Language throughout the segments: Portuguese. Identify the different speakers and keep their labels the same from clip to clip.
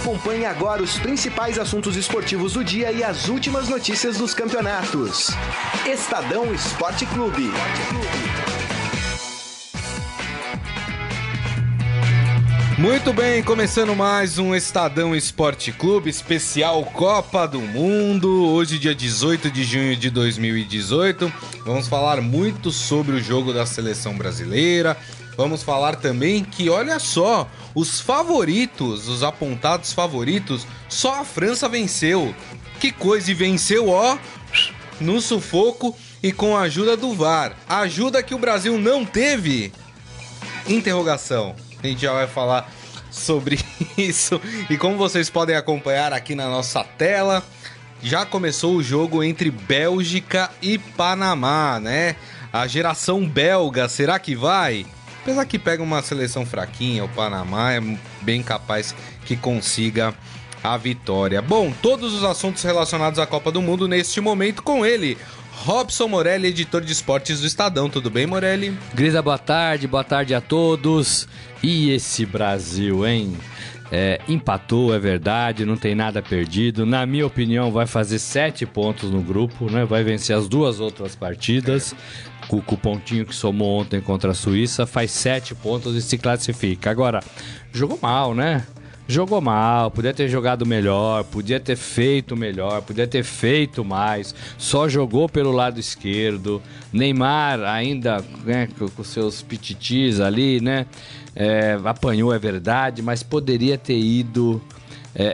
Speaker 1: Acompanhe agora os principais assuntos esportivos do dia e as últimas notícias dos campeonatos. Estadão Esporte Clube.
Speaker 2: Muito bem, começando mais um Estadão Esporte Clube especial Copa do Mundo. Hoje, dia 18 de junho de 2018. Vamos falar muito sobre o jogo da seleção brasileira. Vamos falar também que, olha só, os favoritos, os apontados favoritos, só a França venceu. Que coisa, e venceu, ó, no sufoco e com a ajuda do VAR. Ajuda que o Brasil não teve? Interrogação. A gente já vai falar sobre isso. E como vocês podem acompanhar aqui na nossa tela, já começou o jogo entre Bélgica e Panamá, né? A geração belga, será que vai? Apesar que pega uma seleção fraquinha, o Panamá é bem capaz que consiga a vitória. Bom, todos os assuntos relacionados à Copa do Mundo neste momento com ele, Robson Morelli, editor de esportes do Estadão. Tudo bem, Morelli?
Speaker 3: Grisa, boa tarde, boa tarde a todos. E esse Brasil, hein? É, empatou, é verdade, não tem nada perdido. Na minha opinião, vai fazer sete pontos no grupo, né? Vai vencer as duas outras partidas. Com, o pontinho que somou ontem contra a Suíça, faz sete pontos e se classifica. Agora, jogou mal, né? jogou mal, podia ter jogado melhor, podia ter feito melhor, podia ter feito mais, só jogou pelo lado esquerdo. Neymar ainda né, com seus pititis ali, né? É, apanhou, é verdade, mas poderia ter ido é, é,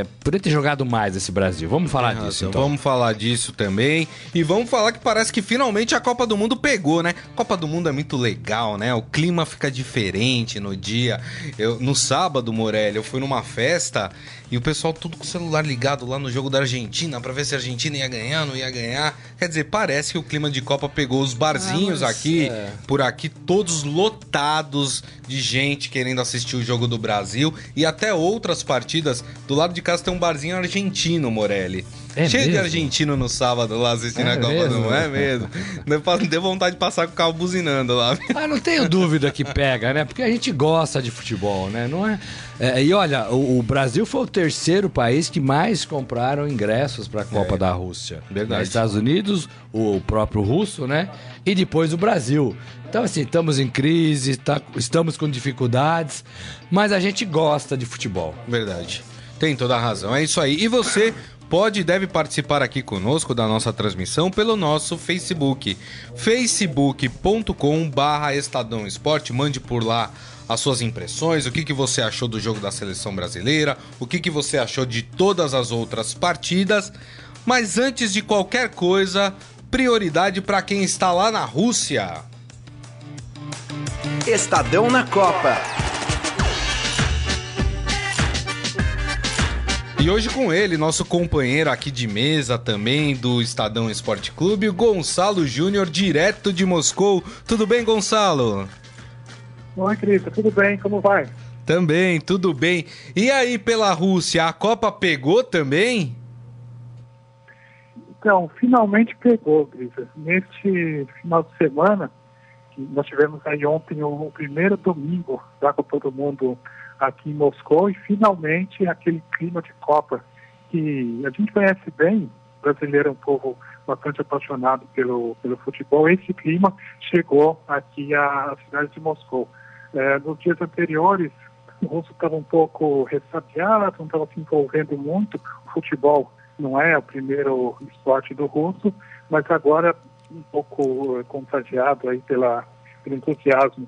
Speaker 3: é, poderia ter jogado mais esse Brasil. Vamos falar Tem disso. Então.
Speaker 2: Vamos falar disso também. E vamos falar que parece que finalmente a Copa do Mundo pegou, né? Copa do Mundo é muito legal, né? O clima fica diferente no dia. Eu, no sábado, Morelli, eu fui numa festa e o pessoal tudo com o celular ligado lá no jogo da Argentina para ver se a Argentina ia ganhar, não ia ganhar. Quer dizer, parece que o clima de Copa pegou os barzinhos ah, aqui, é. por aqui, todos lotados de gente querendo assistir o jogo do Brasil e até outras partidas. Do lado de casa tem um barzinho argentino, Morelli. É Cheio mesmo? de argentino no sábado lá assistindo é a Copa mesmo? do Mundo. É mesmo. Deu vontade de passar com o carro buzinando lá.
Speaker 3: Ah, não tenho dúvida que pega, né? Porque a gente gosta de futebol, né? Não é... é e olha, o, o, Brasil foi o terceiro país que mais compraram ingressos para a Copa é, da Rússia. Verdade. Os Estados Unidos, o próprio russo, né? E depois o Brasil. Então, assim, estamos em crise, tá, estamos com dificuldades, mas a gente gosta de futebol.
Speaker 2: Verdade. Tem toda a razão. É isso aí. E você pode e deve participar aqui conosco da nossa transmissão pelo nosso Facebook, facebook.com barra Estadão Esporte, mande por lá as suas impressões, o que, que você achou do jogo da seleção brasileira, o que, que você achou de todas as outras partidas. Mas antes de qualquer coisa, prioridade para quem está lá na Rússia.
Speaker 1: Estadão na Copa.
Speaker 2: E hoje com ele, nosso companheiro aqui de mesa também do Estadão Esporte Clube, Gonçalo Júnior, direto de Moscou. Tudo bem, Gonçalo?
Speaker 4: Oi, Cristo, tudo bem? Como vai?
Speaker 2: Também, tudo bem. E aí, pela Rússia, a Copa pegou também?
Speaker 4: Então, finalmente pegou, Grisa. Neste final de semana, nós tivemos aí ontem o primeiro domingo da Copa do Mundo aqui em Moscou e finalmente aquele clima de Copa que a gente conhece bem, o brasileiro é um povo bastante apaixonado pelo, pelo futebol, esse clima chegou aqui à cidade de Moscou. É, nos dias anteriores, o russo estava um pouco ressabiado, não estava se envolvendo muito, o futebol não é o primeiro esporte do russo, mas agora um pouco contagiado aí pela, pelo entusiasmo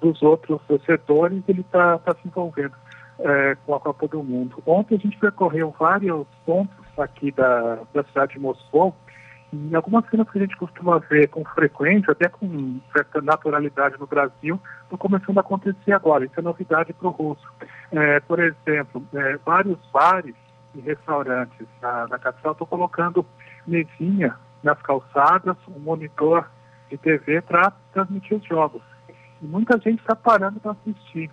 Speaker 4: dos outros setores, ele está tá se envolvendo é, com a Copa do Mundo. Ontem a gente percorreu vários pontos aqui da, da cidade de Moscou, e algumas cenas que a gente costuma ver com frequência, até com certa naturalidade no Brasil, estão começando a acontecer agora. Isso é novidade para o russo. É, por exemplo, é, vários bares e restaurantes na, na capital estão colocando mesinha nas calçadas, um monitor de TV para transmitir os jogos. E muita gente está parando para assistir.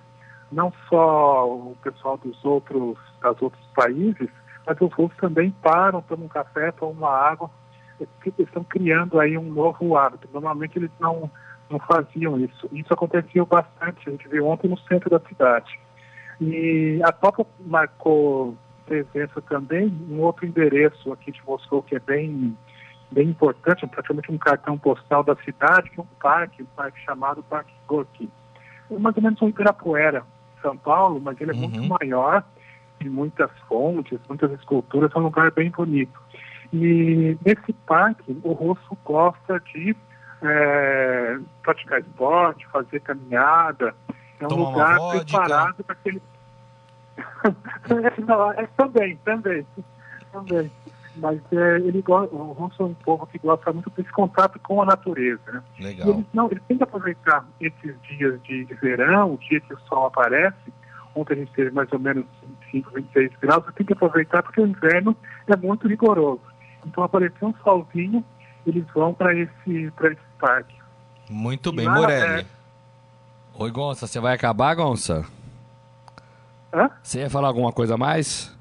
Speaker 4: Não só o pessoal dos outros, das outros países, mas os russos também param, tomam um café, tomam uma água. Estão criando aí um novo hábito. Normalmente eles não, não faziam isso. Isso aconteceu bastante, a gente viu ontem no centro da cidade. E a Copa marcou presença também em outro endereço aqui de Moscou, que é bem, bem importante, praticamente um cartão postal da cidade, que é um parque, um parque chamado Parque Gorky. É mais ou menos um Ibirapuera, São Paulo, mas ele é uhum. muito maior, tem muitas fontes, muitas esculturas, é um lugar bem bonito. E nesse parque, o Russo gosta de é, praticar esporte, fazer caminhada. É um Toma lugar preparado para aquele. Não, é, também, também, também. Mas é, ele gosta, o Russo é um povo que gosta muito desse contato com a natureza. Né?
Speaker 2: Legal.
Speaker 4: eles, não, eles têm que aproveitar esses dias de, de verão, o dia que o sol aparece. Ontem a gente teve mais ou menos 25, 26 graus. Tem que aproveitar porque o inverno é muito rigoroso. Então apareceu um solzinho, eles vão para esse, esse parque.
Speaker 2: Muito bem, Morelli. É...
Speaker 3: Oi, Gonça, você vai acabar, Gonça?
Speaker 4: Hã?
Speaker 3: Você ia falar alguma coisa a mais?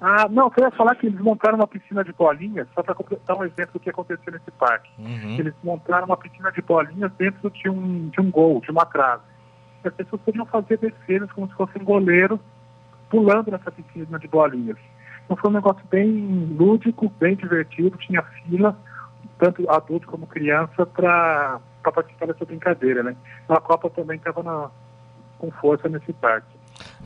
Speaker 4: Ah, não, eu ia falar que eles montaram uma piscina de bolinhas, só para dar um exemplo do que aconteceu nesse parque. Uhum. Eles montaram uma piscina de bolinhas dentro de um, de um gol, de uma trave. As pessoas podiam fazer defesas como se fossem goleiros pulando nessa piscina de bolinhas. Então foi um negócio bem lúdico, bem divertido, tinha fila, tanto adulto como criança, para participar dessa brincadeira, né? A Copa também estava com força nesse parque.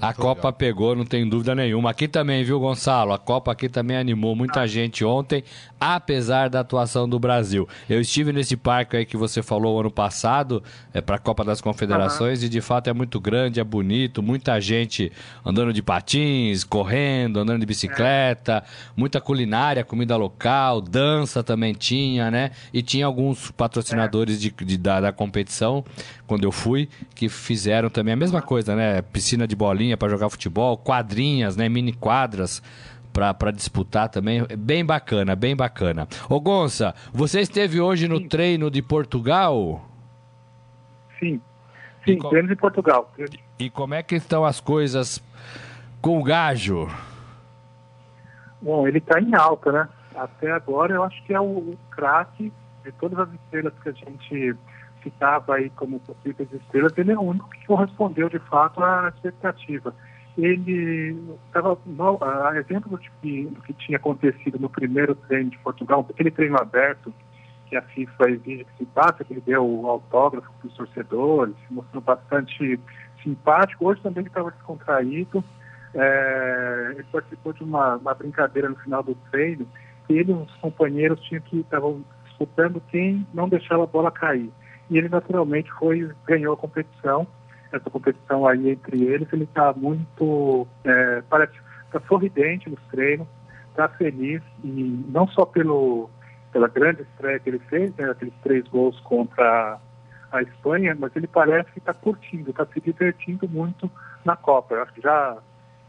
Speaker 3: A Copa pegou, não tem dúvida nenhuma. Aqui também, viu, Gonçalo? A Copa aqui também animou muita gente ontem, apesar da atuação do Brasil. Eu estive nesse parque aí que você falou ano passado, é para a Copa das Confederações, uhum. e de fato é muito grande, é bonito, muita gente andando de patins, correndo, andando de bicicleta, muita culinária, comida local, dança também tinha, né? E tinha alguns patrocinadores de, de da, da competição, quando eu fui, que fizeram também a mesma coisa, né? Piscina de bolinha para jogar futebol, quadrinhas, né, mini quadras para disputar também. Bem bacana, bem bacana. Ô Gonça, você esteve hoje no Sim. treino de Portugal?
Speaker 4: Sim. Sim, com... treino de Portugal.
Speaker 3: E como é que estão as coisas com o Gajo?
Speaker 4: Bom, ele está em alta, né? Até agora eu acho que é o, o craque de todas as estrelas que a gente citava aí como possíveis estrelas, ele é o único que correspondeu de fato à expectativa. Ele estava, a exemplo do que, do que tinha acontecido no primeiro treino de Portugal, aquele treino aberto que a FIFA exige que se passe, que ele deu autógrafo para os torcedores, se mostrou bastante simpático. Hoje também ele estava descontraído. É, ele participou de uma, uma, brincadeira no final do treino. Ele e os companheiros tinham que estavam disputando quem não deixava a bola cair e ele naturalmente foi ganhou a competição. Essa competição aí entre eles, ele está muito, é, parece, está sorridente nos treinos, está feliz e não só pelo pela grande estreia que ele fez, né, aqueles três gols contra a Espanha, mas ele parece que está curtindo, está se divertindo muito na Copa. Eu acho que já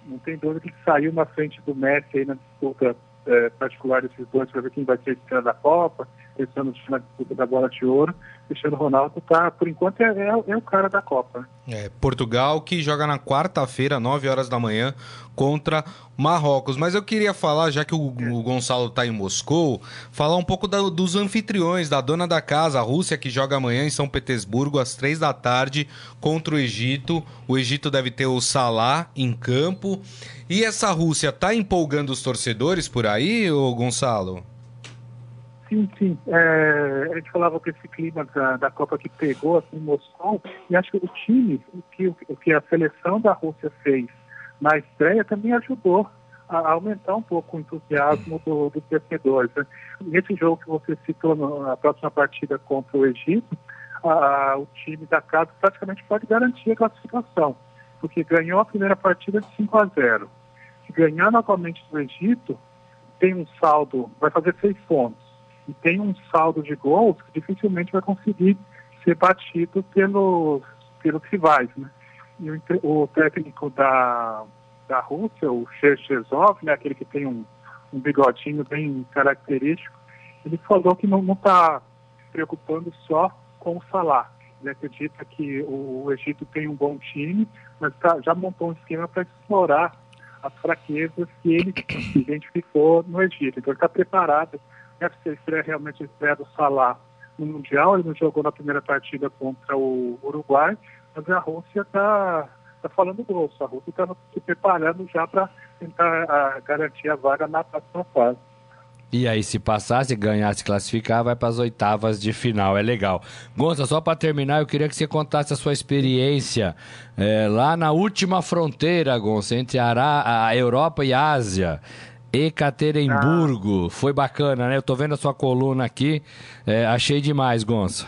Speaker 4: não tem dúvida que saiu na frente do Messi aí na disputa é, particular desses dois para ver quem vai ser a estrela da Copa pensando na disputa da bola de ouro, Cristiano Ronaldo tá, por enquanto, é, é, é o cara da Copa.
Speaker 2: É, Portugal que joga na quarta-feira, 9 horas da manhã, contra Marrocos. Mas eu queria falar, já que o, o Gonçalo está em Moscou, falar um pouco da, dos anfitriões, da dona da casa, a Rússia, que joga amanhã em São Petersburgo, às três da tarde, contra o Egito. O Egito deve ter o Salah em campo. E essa Rússia está empolgando os torcedores por aí, ô Gonçalo?
Speaker 4: Sim, sim. É, a gente falava que esse clima da, da Copa que pegou aqui em Moscou, e acho que o time, o que, o que a seleção da Rússia fez na estreia também ajudou a aumentar um pouco o entusiasmo do, dos torcedores. Né? Nesse jogo que você citou na próxima partida contra o Egito, a, o time da casa praticamente pode garantir a classificação, porque ganhou a primeira partida de 5 a 0. Se ganhar novamente do Egito, tem um saldo, vai fazer seis pontos e tem um saldo de gols que dificilmente vai conseguir ser batido pelos, pelos rivais. Né? E o, o técnico da, da Rússia, o Cherchezov, né, aquele que tem um, um bigodinho bem característico, ele falou que não está preocupando só com o Salah. Ele acredita que o, o Egito tem um bom time, mas tá, já montou um esquema para explorar as fraquezas que ele identificou no Egito. Então ele está preparado essa estreia realmente a estreia do Salah no Mundial, ele não jogou na primeira partida contra o Uruguai, mas a Rússia está está falando grosso. A Rússia está se preparando já para tentar a, garantir a vaga na próxima fase.
Speaker 3: E aí, se passar, se ganhar, se classificar, vai para as oitavas de final. É legal. Gonça, só para terminar, eu queria que você contasse a sua experiência é, lá na última fronteira, Gonça, entre a, a Europa e a Ásia. Ekaterimburgo. Ah. Foi bacana, né? Eu tô vendo a sua coluna aqui. É, achei demais, Gonça.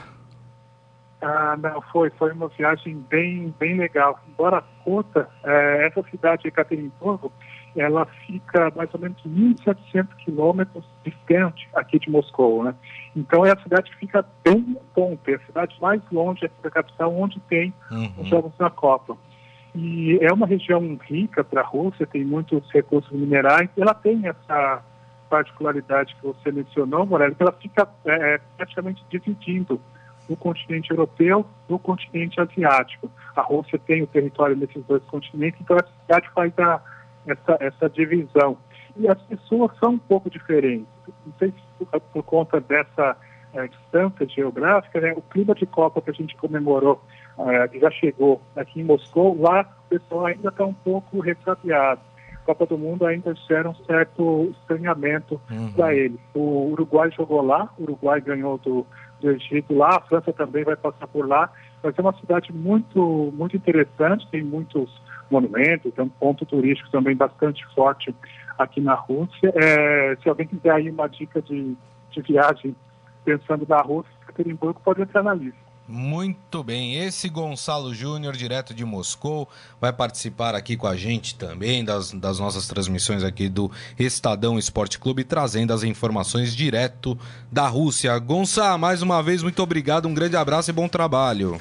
Speaker 4: Ah, não, foi, foi uma viagem bem, bem legal. Embora curta, é, essa cidade de Ekaterimburgo, ela fica mais ou menos 1.700 quilômetros distante aqui de Moscou, né? Então é a cidade que fica bem ponto, é a cidade mais longe da capital onde tem uhum. os Jogos da Copa. E é uma região rica para a Rússia, tem muitos recursos minerais, ela tem essa particularidade que você mencionou, Morelli, que ela fica é, praticamente dividindo o continente europeu do continente asiático. A Rússia tem o território nesses dois continentes, então a cidade faz a, essa, essa divisão. E as pessoas são um pouco diferentes. Não sei se por, por conta dessa é, distância geográfica, né, o clima de Copa que a gente comemorou, é, que já chegou aqui em Moscou, lá o pessoal ainda está um pouco ressabiado. Copa do Mundo ainda gera um certo estranhamento uhum. para ele. O Uruguai jogou lá, o Uruguai ganhou do, do Egito lá, a França também vai passar por lá. Vai ser uma cidade muito, muito interessante, tem muitos monumentos, tem um ponto turístico também bastante forte aqui na Rússia. É, se alguém quiser aí uma dica de, de viagem pensando na Rússia, Ekaterinburgo pode entrar na lista.
Speaker 2: Muito bem, esse Gonçalo Júnior, direto de Moscou, vai participar aqui com a gente também das, das nossas transmissões aqui do Estadão Esporte Clube, trazendo as informações direto da Rússia. Gonçalo, mais uma vez, muito obrigado, um grande abraço e bom trabalho.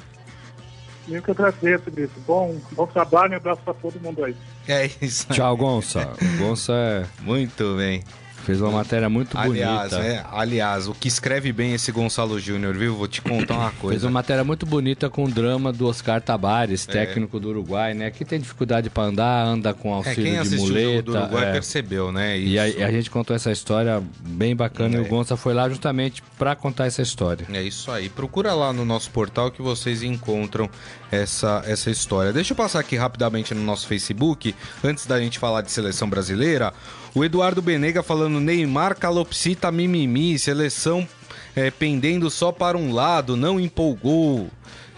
Speaker 4: Eu que agradeço, Brito. Bom, bom trabalho e um abraço para todo mundo aí.
Speaker 2: É isso.
Speaker 3: Tchau, Gonça. Gonça é.
Speaker 2: Muito bem.
Speaker 3: Fez uma matéria muito
Speaker 2: aliás,
Speaker 3: bonita.
Speaker 2: É, aliás, o que escreve bem esse Gonçalo Júnior, viu? Vou te contar uma coisa.
Speaker 3: Fez uma matéria muito bonita com o drama do Oscar Tabares, é. técnico é. do Uruguai, né? Que tem dificuldade para andar, anda com auxílio é, quem de muleta. O do
Speaker 2: Uruguai é. percebeu, né?
Speaker 3: Isso. E a, a, gente contou essa história bem bacana e o é. Gonça foi lá justamente para contar essa história.
Speaker 2: É isso aí. Procura lá no nosso portal que vocês encontram essa, essa história. Deixa eu passar aqui rapidamente no nosso Facebook, antes da gente falar de seleção brasileira. O Eduardo Benega falando Neymar, calopsita, mimimi, seleção é, pendendo só para um lado, não empolgou.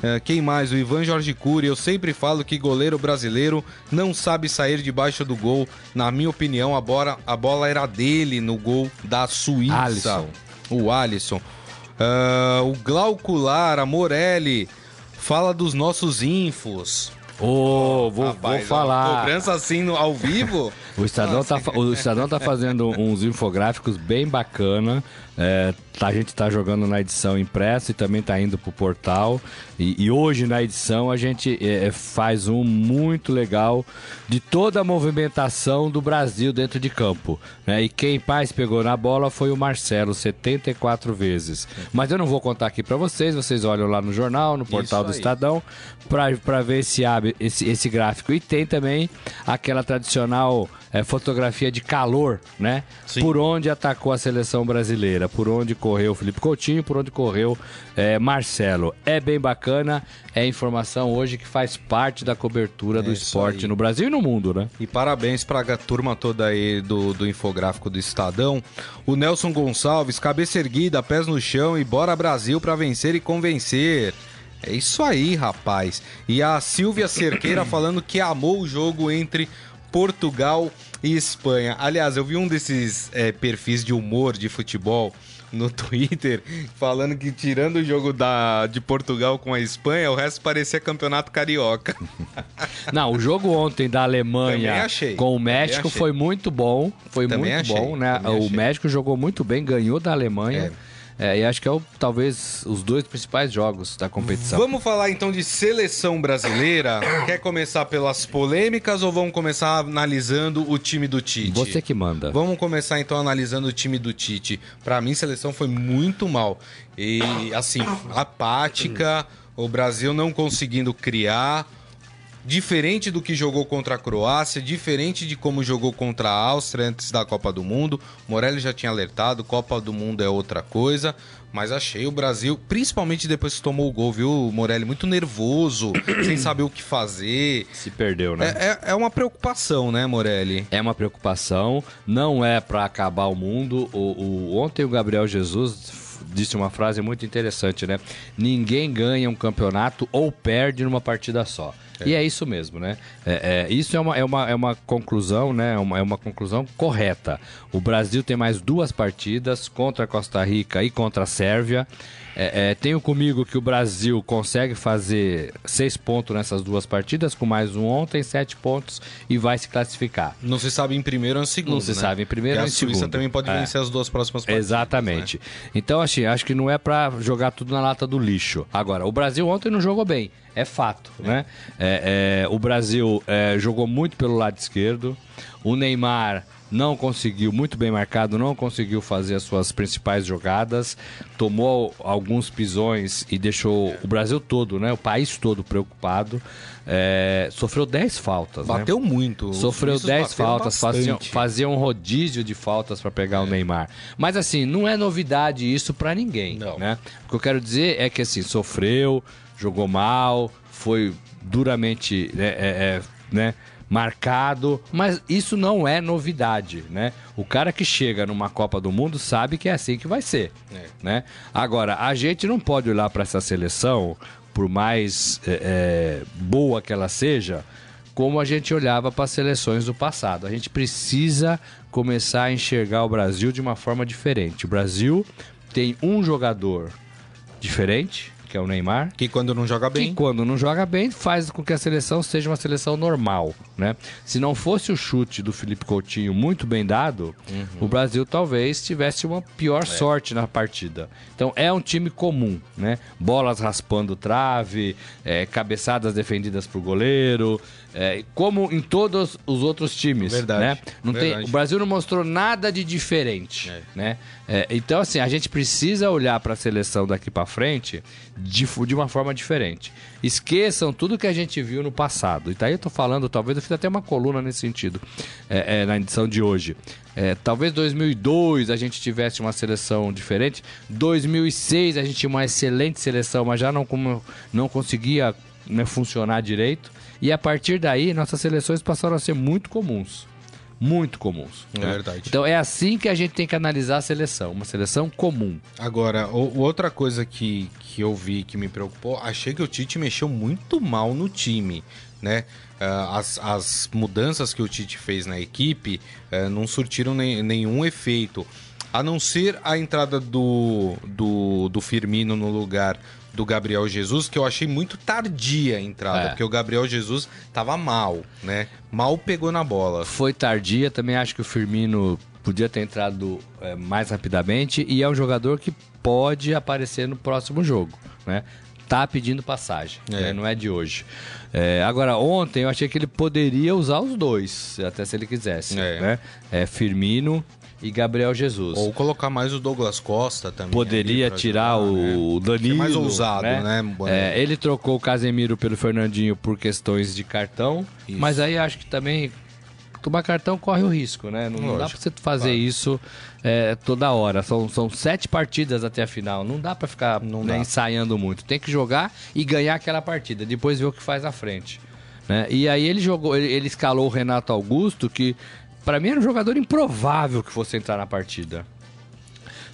Speaker 2: É, quem mais? O Ivan Jorge Cury. Eu sempre falo que goleiro brasileiro não sabe sair debaixo do gol. Na minha opinião, a bola, a bola era dele no gol da Suíça. Alisson. O Alisson. Uh, o Glauco Lara, Morelli, fala dos nossos infos.
Speaker 3: Ô, oh, vou, Rapaz, vou falar.
Speaker 2: Cobrança assim no, ao vivo?
Speaker 3: o, Estadão tá, o Estadão tá fazendo uns infográficos bem bacana. É, a gente está jogando na edição impressa e também está indo para o portal. E, e, hoje na edição a gente é, é, faz um muito legal de toda a movimentação do Brasil dentro de campo. Né? E quem mais pegou na bola foi o Marcelo, 74 vezes. Mas eu não vou contar aqui para vocês, vocês olham lá no jornal, no portal do Estadão, para ver esse, esse, esse gráfico. E tem também aquela tradicional é, fotografia de calor, né? Sim. Por onde atacou a seleção brasileira, por onde correu o Felipe Coutinho, por onde correu é, Marcelo. É bem bacana, é informação hoje que faz parte da cobertura é do esporte aí. no Brasil e no mundo, né?
Speaker 2: E parabéns para a turma toda aí do, do infográfico do Estadão. O Nelson Gonçalves, cabeça erguida, pés no chão e bora Brasil para vencer e convencer. É isso aí, rapaz. E a Silvia Cerqueira falando que amou o jogo entre Portugal e Espanha. Aliás, eu vi um desses é, perfis de humor de futebol no Twitter falando que tirando o jogo da, de Portugal com a Espanha, o resto parecia campeonato carioca.
Speaker 3: Não, o jogo ontem da Alemanha com o México foi muito bom. Foi Também muito achei. bom, né? o México jogou muito bem, ganhou da Alemanha. É. É, e acho que é o, talvez os dois principais jogos da competição.
Speaker 2: Vamos falar então de seleção brasileira. Quer começar pelas polêmicas ou vamos começar analisando o time do Tite?
Speaker 3: Você que manda.
Speaker 2: Vamos começar então analisando o time do Tite. Para mim, a seleção foi muito mal. E assim, apática, o Brasil não conseguindo criar diferente do que jogou contra a Croácia, diferente de como jogou contra a Áustria antes da Copa do Mundo. Morelli já tinha alertado, Copa do Mundo é outra coisa. Mas achei o Brasil, principalmente depois que tomou o gol, viu, Morelli? Muito nervoso, sem saber o que fazer.
Speaker 3: Se perdeu, né?
Speaker 2: É, é, é uma preocupação, né, Morelli?
Speaker 3: É uma preocupação, não é para acabar o mundo. O, o, ontem o Gabriel Jesus disse uma frase muito interessante, né? Ninguém ganha um campeonato ou perde numa partida só. É. E é isso mesmo, né? É, é, isso é uma, é, uma, é uma conclusão, né? É uma, é uma conclusão correta. O Brasil tem mais duas partidas contra a Costa Rica e contra a Sérvia. É, é, tenho comigo que o Brasil consegue fazer seis pontos nessas duas partidas, com mais um ontem, sete pontos, e vai se classificar.
Speaker 2: Não se sabe em primeiro ou em segundo.
Speaker 3: Não se
Speaker 2: né?
Speaker 3: sabe em primeiro ou em segundo. A Suíça
Speaker 2: também pode é. vencer as duas próximas partidas.
Speaker 3: Exatamente. Né? Então, assim, acho que não é para jogar tudo na lata do lixo. Agora, o Brasil ontem não jogou bem. É fato, é. né? É, é, o Brasil jogou muito pelo lado esquerdo. O Neymar não conseguiu, muito bem marcado, não conseguiu fazer as suas principais jogadas, tomou alguns pisões e deixou o Brasil todo, né, o país todo preocupado. É, sofreu 10 faltas.
Speaker 2: Né? Bateu
Speaker 3: né?
Speaker 2: muito.
Speaker 3: Sofreu 10 faltas, fazia, fazia um rodízio de faltas para pegar é. o Neymar. Mas assim, não é novidade isso para ninguém. Não. Né? O que eu quero dizer é que assim, sofreu, jogou mal, foi duramente né, é, é, né, marcado, mas isso não é novidade, né? O cara que chega numa Copa do Mundo sabe que é assim que vai ser, é. né? Agora, a gente não pode olhar para essa seleção, por mais é, é, boa que ela seja, como a gente olhava para as seleções do passado. A gente precisa começar a enxergar o Brasil de uma forma diferente. O Brasil tem um jogador diferente, que é o Neymar.
Speaker 2: Que quando não joga bem.
Speaker 3: Que quando não joga bem, faz com que a seleção seja uma seleção normal, né? Se não fosse o chute do Felipe Coutinho muito bem dado, uhum. o Brasil talvez tivesse uma pior é. sorte na partida. Então é um time comum, né? Bolas raspando trave, é, cabeçadas defendidas por goleiro, é, como em todos os outros times. Verdade. Né? Não Verdade. Tem, o Brasil não mostrou nada de diferente. É. Né? É, então, assim, a gente precisa olhar para a seleção daqui para frente de, de uma forma diferente. Esqueçam tudo que a gente viu no passado. E daí eu tô falando, talvez eu fiz até uma coluna nesse sentido é, é, na edição de hoje. É, talvez 2002 a gente tivesse uma seleção diferente. 2006 a gente tinha uma excelente seleção, mas já não, não conseguia né, funcionar direito. E a partir daí, nossas seleções passaram a ser muito comuns. Muito comuns.
Speaker 2: É verdade.
Speaker 3: Então é assim que a gente tem que analisar a seleção, uma seleção comum.
Speaker 2: Agora, o, outra coisa que, que eu vi que me preocupou, achei que o Tite mexeu muito mal no time, né? Uh, as, as mudanças que o Tite fez na equipe uh, não surtiram nem, nenhum efeito. A não ser a entrada do, do, do Firmino no lugar do Gabriel Jesus, que eu achei muito tardia a entrada, é. porque o Gabriel Jesus tava mal, né? Mal pegou na bola.
Speaker 3: Foi tardia, também acho que o Firmino podia ter entrado é, mais rapidamente e é um jogador que pode aparecer no próximo jogo, né? Tá pedindo passagem, é. Né? não é de hoje. É, agora, ontem eu achei que ele poderia usar os dois, até se ele quisesse, é. né? É, Firmino e Gabriel Jesus.
Speaker 2: Ou colocar mais o Douglas Costa também.
Speaker 3: Poderia tirar jogar, o né? Danilo. É
Speaker 2: mais ousado, né? né?
Speaker 3: É, ele trocou o Casemiro pelo Fernandinho por questões de cartão, isso. mas aí acho que também tomar cartão corre o risco, né? Não, não dá pra você fazer claro. isso é, toda hora. São, são sete partidas até a final. Não dá para ficar não né, ensaiando muito. Tem que jogar e ganhar aquela partida. Depois ver o que faz à frente. Né? E aí ele jogou, ele, ele escalou o Renato Augusto, que para mim era um jogador improvável que fosse entrar na partida.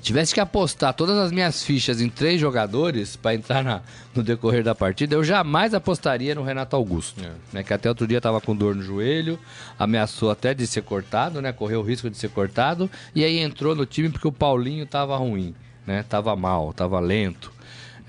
Speaker 3: Tivesse que apostar todas as minhas fichas em três jogadores para entrar na, no decorrer da partida, eu jamais apostaria no Renato Augusto. É. Né, que até outro dia estava com dor no joelho, ameaçou até de ser cortado, né? Correu o risco de ser cortado, e aí entrou no time porque o Paulinho estava ruim, né? Tava mal, tava lento.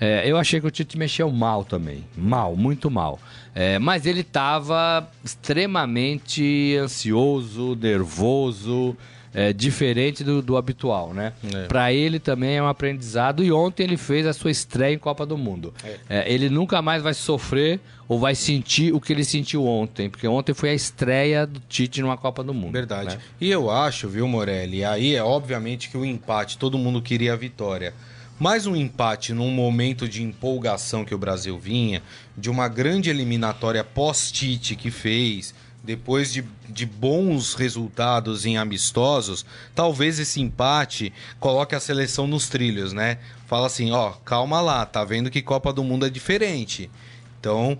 Speaker 3: É, eu achei que o Tite mexeu mal também. Mal, muito mal. É, mas ele estava extremamente ansioso, nervoso, é, diferente do, do, habitual, né? É. Para ele também é um aprendizado. E ontem ele fez a sua estreia em Copa do Mundo. É. É, ele nunca mais vai sofrer ou vai sentir o que ele sentiu ontem, porque ontem foi a estreia do Tite numa Copa do Mundo.
Speaker 2: Verdade. Né? E eu acho, viu, Morelli? Aí é obviamente que o empate, todo mundo queria a vitória. mais um empate num momento de empolgação que o Brasil vinha, de uma grande eliminatória pós-Tite que fez, depois de, de bons resultados em amistosos, talvez esse empate coloque a seleção nos trilhos, né? Fala assim, ó, calma lá, tá vendo que Copa do Mundo é diferente. Então,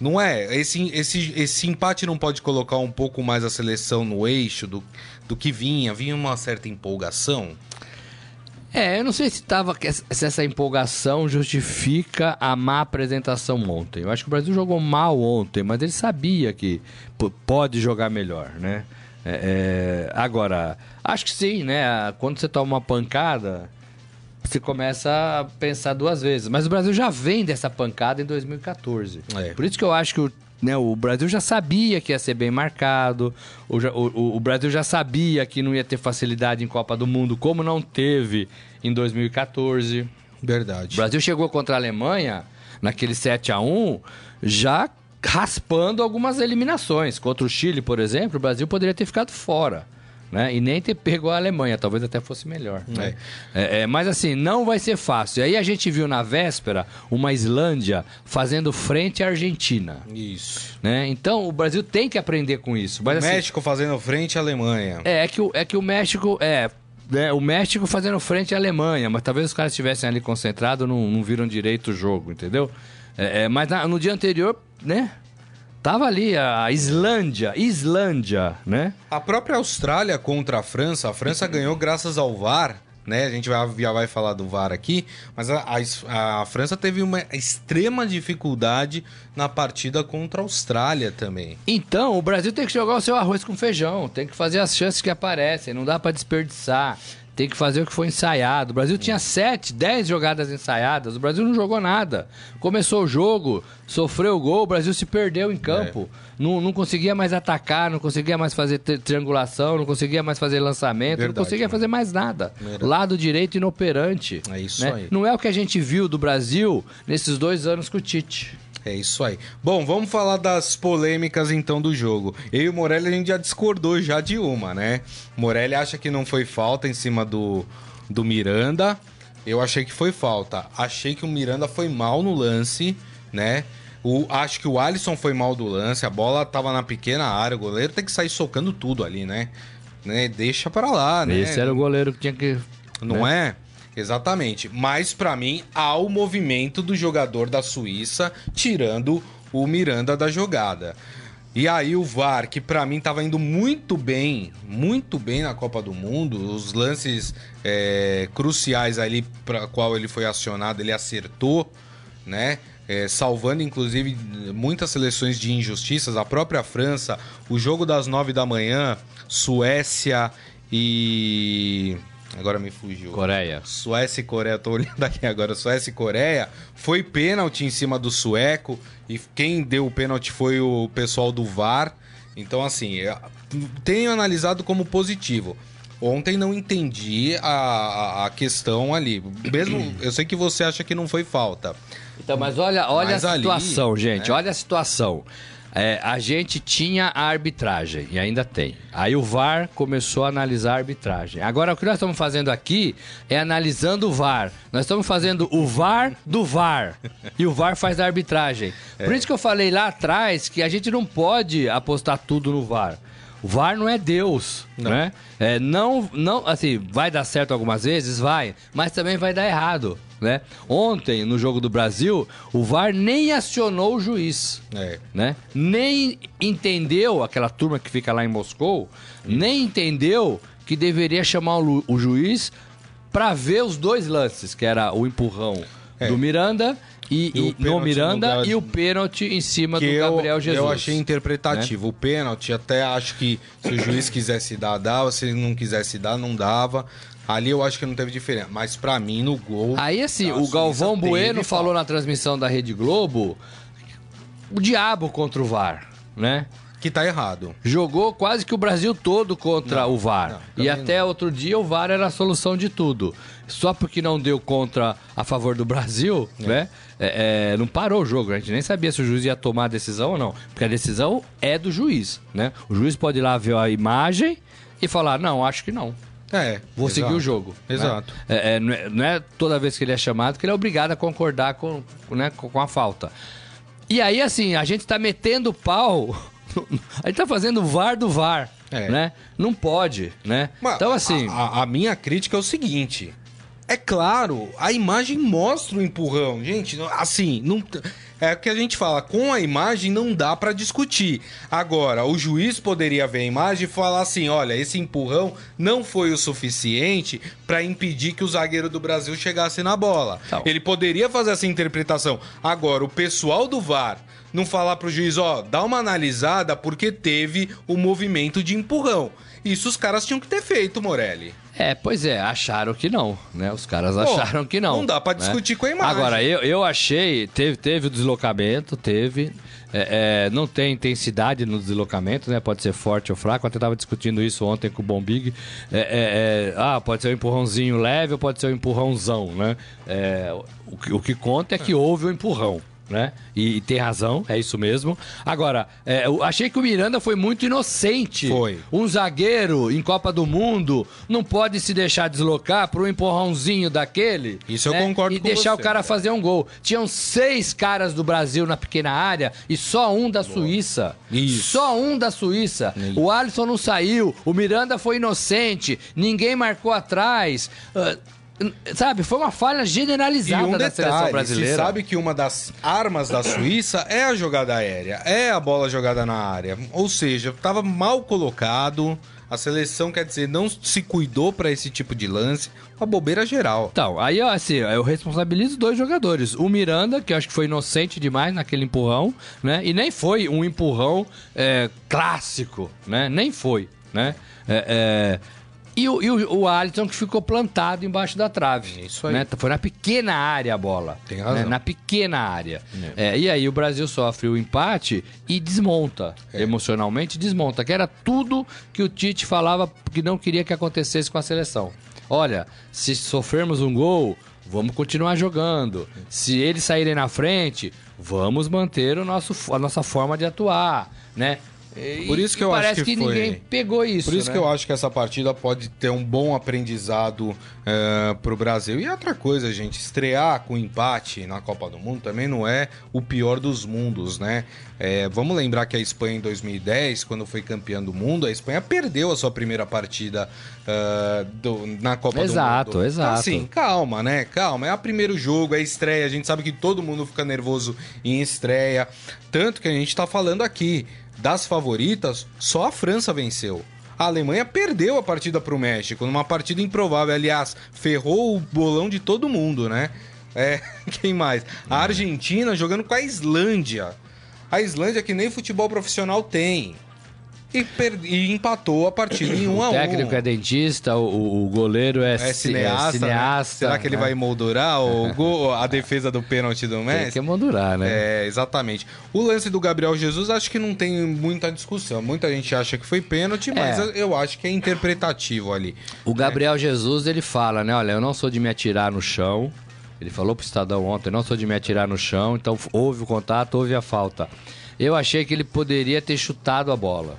Speaker 2: não é. Esse, esse, esse empate não pode colocar um pouco mais a seleção no eixo do, do que vinha? Vinha uma certa empolgação?
Speaker 3: É, eu não sei se, tava, se essa empolgação justifica a má apresentação ontem. Eu acho que o Brasil jogou mal ontem, mas ele sabia que pode jogar melhor, né? É, é, agora, acho que sim, né? Quando você toma uma pancada, você começa a pensar duas vezes. Mas o Brasil já vem dessa pancada em 2014. É. Por isso que eu acho que o né, o Brasil já sabia que ia ser bem marcado, o, o, o, Brasil já sabia que não ia ter facilidade em Copa do Mundo, como não teve em 2014.
Speaker 2: Verdade.
Speaker 3: O Brasil chegou contra a Alemanha, naquele 7 a 1 já raspando algumas eliminações. Contra o Chile, por exemplo, o Brasil poderia ter ficado fora né? E nem ter pego a Alemanha, talvez até fosse melhor. Né? É. É, mas assim, não vai ser fácil. Aí a gente viu na véspera uma Islândia fazendo frente à Argentina.
Speaker 2: Isso.
Speaker 3: Né? Então o Brasil tem que aprender com isso.
Speaker 2: Mas, o assim, México fazendo frente à Alemanha.
Speaker 3: É, é que, o, é que o México. É, né, o México fazendo frente à Alemanha, mas talvez os caras estivessem ali concentrados, não, não viram direito o jogo, entendeu? É, é, mas na, no dia anterior, né? Tava ali a Islândia, Islândia, né?
Speaker 2: A própria Austrália contra a França, a França ganhou graças ao VAR, né? A gente vai, já vai falar do VAR aqui, mas a, a, a, França teve uma extrema dificuldade na partida contra a Austrália também.
Speaker 3: Então, o Brasil tem que jogar o seu arroz com feijão, tem que fazer as chances que aparecem, não dá para desperdiçar tem que fazer o que foi ensaiado. O Brasil tinha 7, 10 jogadas ensaiadas, o Brasil não jogou nada. Começou o jogo, sofreu o gol, o Brasil se perdeu em campo. É. Não, não conseguia mais atacar, não conseguia mais fazer triangulação, não conseguia mais fazer lançamento, Verdade, não conseguia fazer mais nada. Verdade. Lado direito inoperante.
Speaker 2: É isso né? aí.
Speaker 3: Não é o que a gente viu do Brasil nesses dois anos com o Tite.
Speaker 2: É isso aí. Bom, vamos falar das polêmicas então do jogo. Eu e o Morelli a gente já discordou já de uma, né? Morelli acha que não foi falta em cima do, do Miranda. Eu achei que foi falta. Achei que o Miranda foi mal no lance, né? O, acho que o Alisson foi mal do lance. A bola tava na pequena área. O goleiro tem que sair socando tudo ali, né? né? Deixa para lá, né?
Speaker 3: Esse era o goleiro que tinha que.
Speaker 2: Não né? é? Exatamente. Mas para mim há o movimento do jogador da Suíça tirando o Miranda da jogada. E aí o VAR, que para mim estava indo muito bem, muito bem na Copa do Mundo, os lances é, cruciais ali para qual ele foi acionado, ele acertou, né? É, salvando inclusive muitas seleções de injustiças, a própria França, o jogo das nove da manhã, Suécia e Agora me fugiu.
Speaker 3: Coreia.
Speaker 2: Suécia e Coreia, tô olhando aqui agora. Suécia e Coreia. Foi pênalti em cima do sueco. E quem deu o pênalti foi o pessoal do VAR. Então, assim, tenho analisado como positivo. Ontem não entendi a, a questão ali. Mesmo, eu sei que você acha que não foi falta.
Speaker 3: Então, mas olha, olha mas a situação, ali, gente. Né? Olha a situação. É, a gente tinha a arbitragem e ainda tem. Aí o VAR começou a analisar a arbitragem. Agora o que nós estamos fazendo aqui é analisando o VAR. Nós estamos fazendo o VAR do VAR. E o VAR faz a arbitragem. É. Por isso que eu falei lá atrás que a gente não pode apostar tudo no VAR. O VAR não é Deus, não. né? É, não, não, assim, vai dar certo algumas vezes, vai, mas também vai dar errado né? Ontem, no jogo do Brasil, o VAR nem acionou o juiz, é. né? Nem entendeu, aquela turma que fica lá em Moscou, nem entendeu que deveria chamar o, o juiz para ver os dois lances, que era o empurrão é. do Miranda e, e, e no Miranda no... e o pênalti em cima que do Gabriel
Speaker 2: eu,
Speaker 3: Jesus.
Speaker 2: Eu achei interpretativo. Né? O pênalti, até acho que se o juiz quisesse dar, dava. Se ele não quisesse dar, não dava. Ali eu acho que não teve diferença. Mas para mim, no gol.
Speaker 3: Aí assim, o Galvão Bueno falou na transmissão da Rede Globo o diabo contra o VAR, né?
Speaker 2: Que tá errado.
Speaker 3: Jogou quase que o Brasil todo contra não, o VAR. Não, e até não. outro dia o VAR era a solução de tudo. Só porque não deu contra a favor do Brasil, é. né? É, é, não parou o jogo. A gente nem sabia se o juiz ia tomar a decisão ou não. Porque a decisão é do juiz, né? O juiz pode ir lá ver a imagem e falar, não, acho que não.
Speaker 2: É,
Speaker 3: Vou
Speaker 2: exato.
Speaker 3: seguir o jogo. né?
Speaker 2: Exato.
Speaker 3: É, é, não, é, não é toda vez que ele é chamado que ele é obrigado a concordar com, né, com, a falta. E aí, assim, a gente tá metendo pau. A gente tá fazendo o VAR do VAR.
Speaker 2: É.
Speaker 3: Né? Não pode, né?
Speaker 2: Mas
Speaker 3: então, assim.
Speaker 2: A, a- a minha crítica é o seguinte. É claro, a imagem mostra o empurrão. Gente, não- assim, não. É o que a gente fala, com a imagem não dá pra discutir. Agora, o juiz poderia ver a imagem e falar assim: olha, esse empurrão não foi o suficiente pra impedir que o zagueiro do Brasil chegasse na bola.
Speaker 3: Então.
Speaker 2: Ele poderia fazer essa interpretação. Agora, o pessoal do VAR não falar pro juiz, ó, dá uma analisada porque teve o movimento de empurrão. Isso os caras tinham que ter feito, Morelli.
Speaker 3: É, pois é, acharam que não, né? Os caras acharam que não.
Speaker 2: não dá pra
Speaker 3: né?
Speaker 2: discutir com a imagem.
Speaker 3: Agora, eu, eu achei, teve, teve o deslocamento, teve. é, é, não tem intensidade no deslocamento, né? Pode ser forte ou fraco. Eu até tava discutindo isso ontem com o Bombig. É, é, é, ah, pode ser um empurrãozinho leve ou pode ser um empurrãozão, né? É, o, que- o que conta é que houve o empurrão. Né? E, e tem razão, é isso mesmo. Agora, é, eu achei que o Miranda foi muito inocente.
Speaker 2: Foi.
Speaker 3: Um zagueiro em Copa do Mundo não pode se deixar deslocar por um empurrãozinho daquele.
Speaker 2: Isso eu
Speaker 3: né?
Speaker 2: concordo
Speaker 3: E
Speaker 2: com
Speaker 3: deixar
Speaker 2: você.
Speaker 3: o cara fazer um gol. Tinham seis caras do Brasil na pequena área e só um da Suíça.
Speaker 2: Isso.
Speaker 3: Só um da Suíça. O Alisson não saiu, o Miranda foi inocente, ninguém marcou atrás. Ah, sabe, foi uma falha
Speaker 2: E
Speaker 3: generalizada
Speaker 2: um
Speaker 3: da seleção
Speaker 2: detalhe,
Speaker 3: brasileira.
Speaker 2: se sabe que uma das armas da Suíça é a jogada aérea, é a bola jogada na área. Ou seja, estava mal colocado. A seleção, quer dizer, não se cuidou pra esse tipo de lance. Uma bobeira geral.
Speaker 3: Então, aí ó, assim, eu responsabilizo dois jogadores. O Miranda, que eu acho que foi inocente demais naquele empurrão, né? E nem foi um empurrão é, clássico, né? Nem foi, né? É, é, E, o, e o, o Alisson que ficou plantado embaixo da trave.
Speaker 2: Isso aí.
Speaker 3: Né? Foi na pequena área a bola.
Speaker 2: Tem razão.
Speaker 3: né? Na pequena área. É, e aí o Brasil sofre o empate e desmonta.
Speaker 2: É.
Speaker 3: Emocionalmente desmonta. Que era tudo que o Tite falava que não queria que acontecesse com a seleção. Olha, se sofrermos um gol, vamos continuar jogando. Se eles saírem na frente, vamos manter o nosso, a nossa forma de atuar, né? E-
Speaker 2: Por isso que eu acho
Speaker 3: parece
Speaker 2: que
Speaker 3: que,
Speaker 2: foi-
Speaker 3: ninguém pegou isso.
Speaker 2: Por isso
Speaker 3: né?
Speaker 2: que eu acho que essa partida pode ter um bom aprendizado eh, pro Brasil. E outra coisa, gente, estrear com empate na Copa do Mundo também não é o pior dos mundos, né? Eh, vamos lembrar que a Espanha em 2010, quando foi campeã do mundo, a Espanha perdeu a sua primeira partida eh, do- na Copa
Speaker 3: Exato,
Speaker 2: do Mundo.
Speaker 3: exato.
Speaker 2: Então, assim, calma, né? Calma. É o primeiro jogo, é a estreia. A gente sabe que todo mundo fica nervoso em estreia. Tanto que a gente tá falando aqui das favoritas, só a França venceu. A Alemanha perdeu a partida pro México, numa partida improvável. Aliás, ferrou o bolão de todo mundo, né? É, quem mais? A Argentina jogando com a Islândia. A Islândia que nem futebol profissional tem. E, e empatou a partida em 1
Speaker 3: O
Speaker 2: a 1
Speaker 3: técnico é dentista, o- o, o goleiro é,
Speaker 2: é
Speaker 3: ci-
Speaker 2: cineasta. né?
Speaker 3: cineasta,
Speaker 2: Será que ele
Speaker 3: né?
Speaker 2: vai moldurar o gol, a defesa do pênalti do
Speaker 3: Tem
Speaker 2: Messi?
Speaker 3: que moldurar, né?
Speaker 2: É, exatamente. O lance do Gabriel Jesus, acho que não tem muita discussão. Muita gente acha que foi pênalti, mas
Speaker 3: É.
Speaker 2: eu- eu acho que é interpretativo ali.
Speaker 3: O Gabriel Jesus, ele fala, né? Olha, eu não sou de me atirar no chão. Ele falou pro Estadão ontem, eu não sou de me atirar no chão. Então houve o contato, houve a falta. Eu achei que ele poderia ter chutado a bola.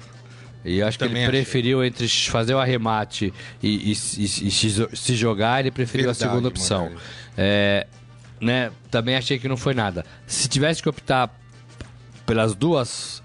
Speaker 3: E acho que
Speaker 2: Também
Speaker 3: ele
Speaker 2: achei.
Speaker 3: preferiu entre fazer o arremate e, e- e- e se jogar, ele preferiu
Speaker 2: Verdade,
Speaker 3: a segunda opção. É, né, também achei que não foi nada. Se tivesse que optar pelas duas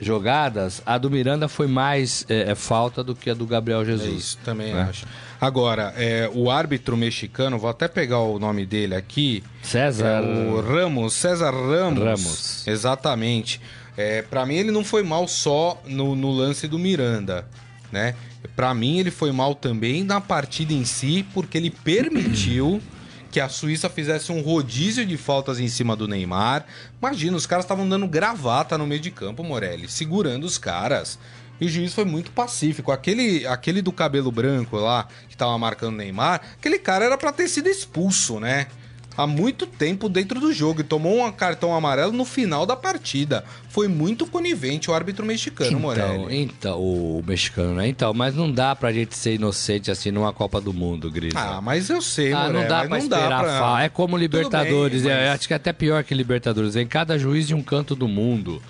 Speaker 3: jogadas, a do Miranda foi mais é, é, falta do que a do Gabriel
Speaker 2: É
Speaker 3: Jesus.
Speaker 2: isso, também
Speaker 3: né?
Speaker 2: acho. Agora, é, o árbitro mexicano, vou até pegar o nome dele aqui.
Speaker 3: César.
Speaker 2: É o Ramos, César Ramos.
Speaker 3: Ramos.
Speaker 2: Exatamente. É, para mim, ele não foi mal só no, no lance do Miranda, né? Para mim, ele foi mal também na partida em si, porque ele permitiu que a Suíça fizesse um rodízio de faltas em cima do Neymar. Imagina, os caras estavam dando gravata no meio de campo, Morelli, segurando os caras. E o juiz foi muito pacífico. Aquele, aquele do cabelo branco lá, que tava marcando o Neymar, aquele cara era pra ter sido expulso, né? Há muito tempo dentro do jogo e tomou um cartão amarelo no final da partida. Foi muito conivente o árbitro mexicano,
Speaker 3: Então,
Speaker 2: Morelli.
Speaker 3: então, o mexicano, né? Então, mas não dá pra gente ser inocente assim numa Copa do Mundo, Grisa.
Speaker 2: Ah, mas eu sei,
Speaker 3: Ah,
Speaker 2: Morelli.
Speaker 3: não dá
Speaker 2: mas
Speaker 3: pra
Speaker 2: não
Speaker 3: esperar
Speaker 2: dá pra...
Speaker 3: fa- É como Libertadores.
Speaker 2: bem,
Speaker 3: é,
Speaker 2: mas-
Speaker 3: acho que é até pior que Libertadores. Em cada juiz de um canto do mundo.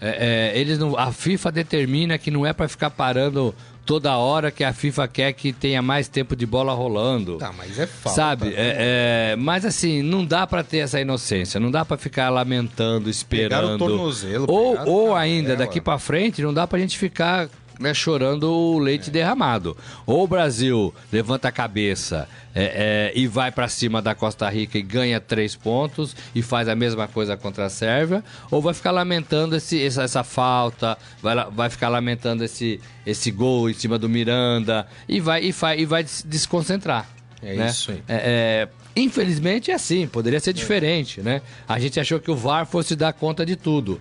Speaker 3: É, é, eles não, a FIFA determina que não é pra ficar parando toda hora que a FIFA quer que tenha mais tempo de bola rolando.
Speaker 2: Tá, mas é falta.
Speaker 3: Sabe? É, é, mas assim, não dá pra ter essa inocência, não dá pra ficar lamentando,
Speaker 2: Pegaram o
Speaker 3: esperando.
Speaker 2: tornozelo,
Speaker 3: ou ou ainda, daqui pra frente, não dá pra gente ficar né, chorando o leite derramado. Ou o Brasil levanta a cabeça é, é, e vai pra cima da Costa Rica e ganha três pontos e faz a mesma coisa contra a Sérvia, ou vai ficar lamentando esse, essa, essa falta, vai, vai ficar lamentando esse, esse gol em cima do Miranda e vai, e vai, e vai des- desconcentrar.
Speaker 2: É
Speaker 3: né?
Speaker 2: isso aí.
Speaker 3: É, é, infelizmente é assim, poderia ser diferente, né? A gente achou que o VAR fosse dar conta de tudo.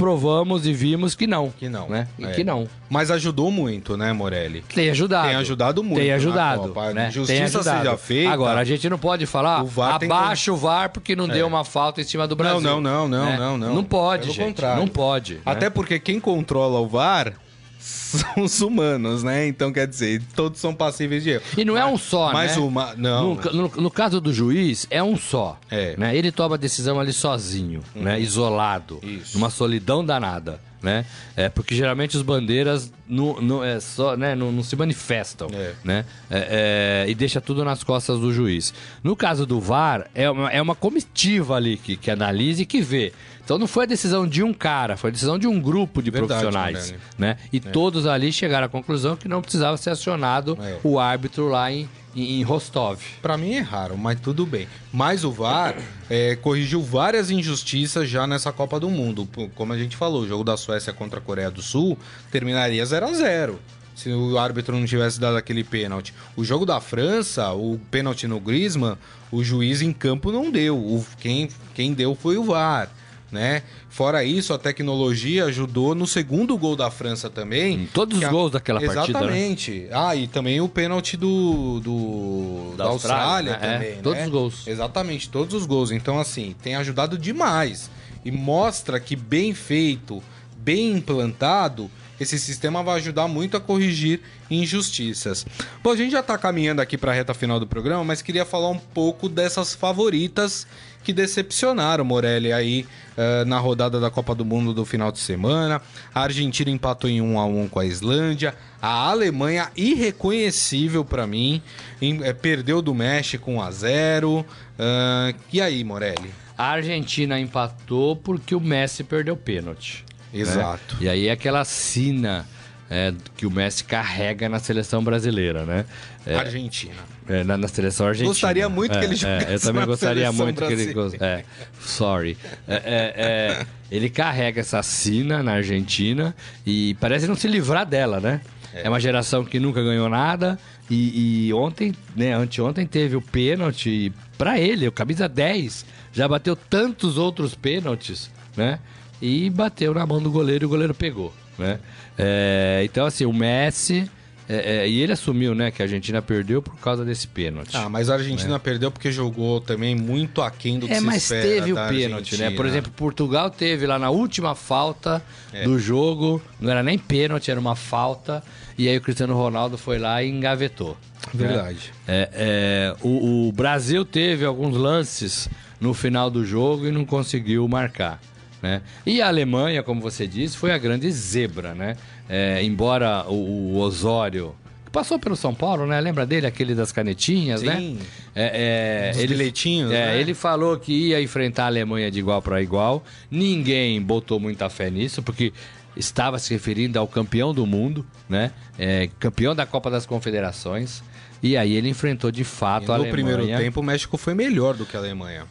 Speaker 3: Provamos e vimos que não.
Speaker 2: Que não.
Speaker 3: Né? E
Speaker 2: É.
Speaker 3: que não.
Speaker 2: Mas ajudou muito, né, Morelli?
Speaker 3: Tem ajudado.
Speaker 2: Tem ajudado muito
Speaker 3: Tem ajudado. Né?
Speaker 2: Justiça
Speaker 3: Tem ajudado.
Speaker 2: seja feita.
Speaker 3: Agora, a gente não pode falar
Speaker 2: VAR tem
Speaker 3: abaixo o VAR porque não deu uma falta em cima do Brasil.
Speaker 2: não, não, não,
Speaker 3: né?
Speaker 2: não, não.
Speaker 3: Não pode,
Speaker 2: Pelo
Speaker 3: gente.
Speaker 2: contrário.
Speaker 3: Não pode. né?
Speaker 2: Até porque quem controla o VAR são os humanos, né? Então, quer dizer, todos são passíveis de erro.
Speaker 3: E não é um só,
Speaker 2: Mas
Speaker 3: né?
Speaker 2: uma... Não.
Speaker 3: No, no- no caso do juiz, é um só.
Speaker 2: É.
Speaker 3: Né? Ele toma a decisão ali sozinho, né? isolado,
Speaker 2: Isso.
Speaker 3: numa solidão danada. Né? É, porque geralmente os bandeiras não, não, é só, né? não, não se manifestam.
Speaker 2: É.
Speaker 3: Né? É, é, e deixa tudo nas costas do juiz. No caso do VAR, é uma, é uma comitiva ali que, que analisa e que vê. Então não foi a decisão de um cara, foi a decisão de um grupo de
Speaker 2: Verdade,
Speaker 3: profissionais. Né? E todos ali chegaram à conclusão que não precisava ser acionado
Speaker 2: É.
Speaker 3: o árbitro lá em, em, Rostov.
Speaker 2: Pra mim erraram, mas tudo bem. Mas o VAR é, corrigiu várias injustiças já nessa Copa do Mundo. Como a gente falou, o jogo da Suécia contra a Coreia do Sul terminaria 0 a 0 se o árbitro não tivesse dado aquele pênalti. O jogo da França, o pênalti no Griezmann, o juiz em campo não deu. O, quem, quem deu foi o VAR. Né? Fora isso, a tecnologia ajudou no segundo gol da França também.
Speaker 3: Em todos os
Speaker 2: a-
Speaker 3: gols daquela partida, né?
Speaker 2: Exatamente. Ah, e também o pênalti do, do
Speaker 3: Da
Speaker 2: da,
Speaker 3: Austrália,
Speaker 2: Austrália,
Speaker 3: né? É,
Speaker 2: também, né?
Speaker 3: todos os gols.
Speaker 2: Exatamente, todos os gols. Então, assim, tem ajudado demais. E mostra que bem feito, bem implantado, esse sistema vai ajudar muito a corrigir injustiças. Bom, a gente já tá caminhando aqui para a reta final do programa, mas queria falar um pouco dessas favoritas que decepcionaram Morelli aí eh, na rodada da Copa do Mundo do final de semana. A Argentina empatou em 1 a 1 com a Islândia. A Alemanha irreconhecível para mim, em- eh, perdeu do México 1 a 0. Ah, e aí, Morelli?
Speaker 3: A Argentina empatou porque o Messi perdeu o pênalti. né?
Speaker 2: Exato.
Speaker 3: E aí é aquela sina é, que o Messi carrega na seleção brasileira, né? É,
Speaker 2: Argentina.
Speaker 3: É, na, na seleção argentina.
Speaker 2: Gostaria muito que
Speaker 3: É,
Speaker 2: ele
Speaker 3: é,
Speaker 2: jogasse
Speaker 3: Eu também gostaria muito que ele. É, sorry. É, é, é, ele carrega essa sina na Argentina e parece não se livrar dela, né? É, uma geração que nunca ganhou nada e, e ontem, né, anteontem teve o pênalti pra ele, o camisa 10, já bateu tantos outros pênaltis, né? E bateu na mão do goleiro e o goleiro pegou, né? É, então, assim, o Messi... é, é, e ele assumiu, né, que a Argentina perdeu por causa desse pênalti.
Speaker 2: Ah, mas a Argentina perdeu porque jogou também muito aquém do que
Speaker 3: É,
Speaker 2: se
Speaker 3: mas teve o pênalti, né?
Speaker 2: Argentina.
Speaker 3: Por exemplo, Portugal teve lá na última falta
Speaker 2: É.
Speaker 3: do jogo, não era nem pênalti, era uma falta, e aí o Cristiano Ronaldo foi lá e engavetou. né?
Speaker 2: Verdade.
Speaker 3: É, é, o, o Brasil teve alguns lances no final do jogo e não conseguiu marcar. Né? E a Alemanha, como você disse, foi a grande zebra, né? É, embora o, o Osório que passou pelo São Paulo, né? Lembra dele, aquele das canetinhas, né?
Speaker 2: Sim.
Speaker 3: É, é,
Speaker 2: Dos
Speaker 3: ele,
Speaker 2: bilhetinhos,
Speaker 3: é,
Speaker 2: né?
Speaker 3: ele falou que ia enfrentar a Alemanha de igual para igual. Ninguém botou muita fé nisso, porque estava se referindo ao campeão do mundo, né? É, campeão da Copa das Confederações. E aí ele enfrentou de fato a
Speaker 2: no
Speaker 3: Alemanha.
Speaker 2: primeiro tempo, o México foi melhor do que a Alemanha.